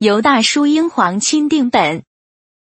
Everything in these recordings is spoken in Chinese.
犹大书英皇钦定本，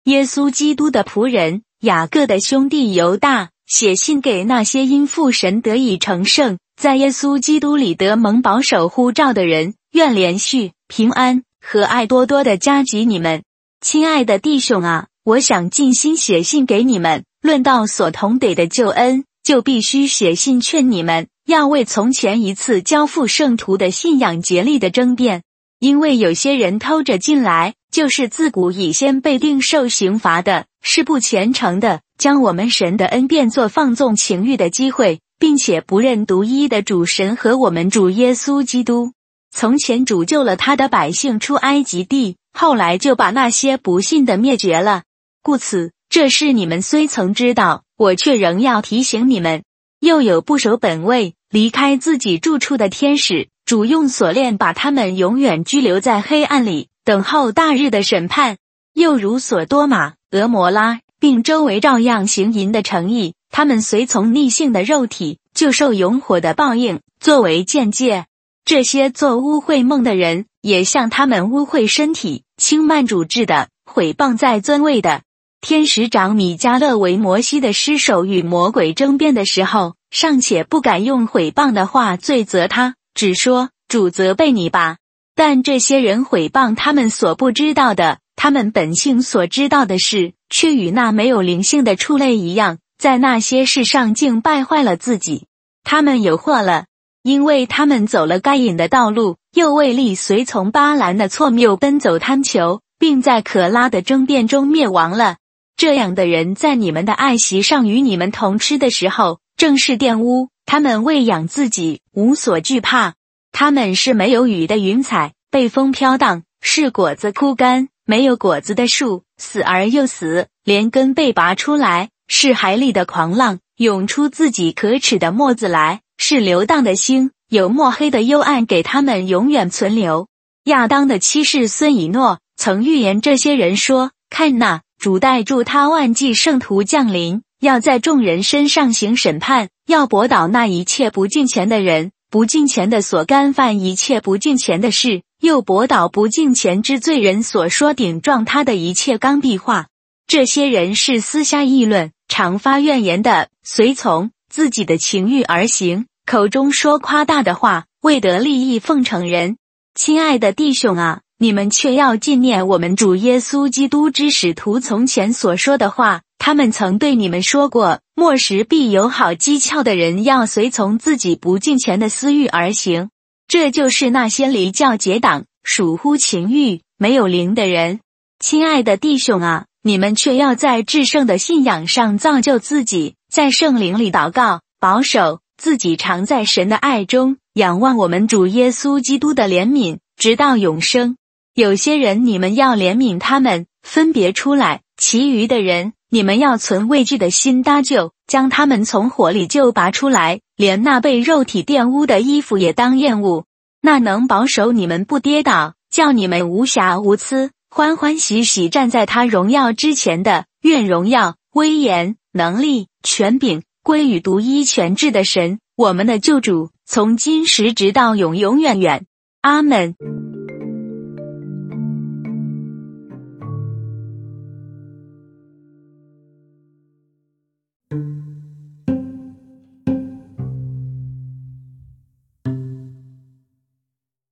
耶稣基督的仆人雅各的兄弟犹大写信给那些因父神得以成圣，在耶稣基督里得蒙保守呼召的人，愿连续平安和爱多多的加给你们，亲爱的弟兄啊！我想尽心写信给你们，论到所同得的救恩，就必须写信劝你们。要为从前一次交付圣徒的信仰竭力的争辩，因为有些人偷着进来，就是自古以先被定受刑罚的，是不虔诚的，将我们神的恩变作放纵情欲的机会，并且不认独一的主神和我们主耶稣基督。从前主救了他的百姓出埃及地，后来就把那些不信的灭绝了。故此，这事你们虽曾知道，我却仍要提醒你们。又有不守本位。离开自己住处的天使，主用锁链把他们永远拘留在黑暗里，等候大日的审判。又如索多玛、俄摩拉，并周围照样行淫的诚意，他们随从逆性的肉体，就受永火的报应。作为见解，这些做污秽梦的人，也像他们污秽身体、轻慢主治的、毁谤在尊位的天使长米迦勒为摩西的尸首与魔鬼争辩的时候。尚且不敢用毁谤的话罪责他，只说主责备你吧。但这些人毁谤他们所不知道的，他们本性所知道的事，却与那没有灵性的畜类一样，在那些事上竟败坏了自己。他们有祸了，因为他们走了该隐的道路，又为力随从巴兰的错谬奔走贪求，并在可拉的争辩中灭亡了。这样的人在你们的爱席上与你们同吃的时候。正是玷污，他们喂养自己，无所惧怕。他们是没有雨的云彩，被风飘荡；是果子枯干，没有果子的树，死而又死，连根被拔出来；是海里的狂浪，涌出自己可耻的沫子来；是流荡的星，有墨黑的幽暗给他们永远存留。亚当的妻室孙以诺曾预言这些人说：“看那主带住他万计圣徒降临。”要在众人身上行审判，要驳倒那一切不敬钱的人，不敬钱的所干犯一切不敬钱的事，又驳倒不敬钱之罪人所说顶撞他的一切刚愎话。这些人是私下议论、常发怨言的，随从自己的情欲而行，口中说夸大的话，为得利益奉承人。亲爱的弟兄啊，你们却要纪念我们主耶稣基督之使徒从前所说的话。他们曾对你们说过：末时必有好机巧的人，要随从自己不敬虔的私欲而行。这就是那些离教结党、属乎情欲、没有灵的人。亲爱的弟兄啊，你们却要在至圣的信仰上造就自己，在圣灵里祷告，保守自己，常在神的爱中，仰望我们主耶稣基督的怜悯，直到永生。有些人，你们要怜悯他们，分别出来；其余的人，你们要存畏惧的心搭救，将他们从火里救拔出来，连那被肉体玷污的衣服也当厌恶。那能保守你们不跌倒，叫你们无瑕无疵，欢欢喜喜站在他荣耀之前的，愿荣耀、威严、能力、权柄归于独一全智的神，我们的救主，从今时直到永永远远。阿门。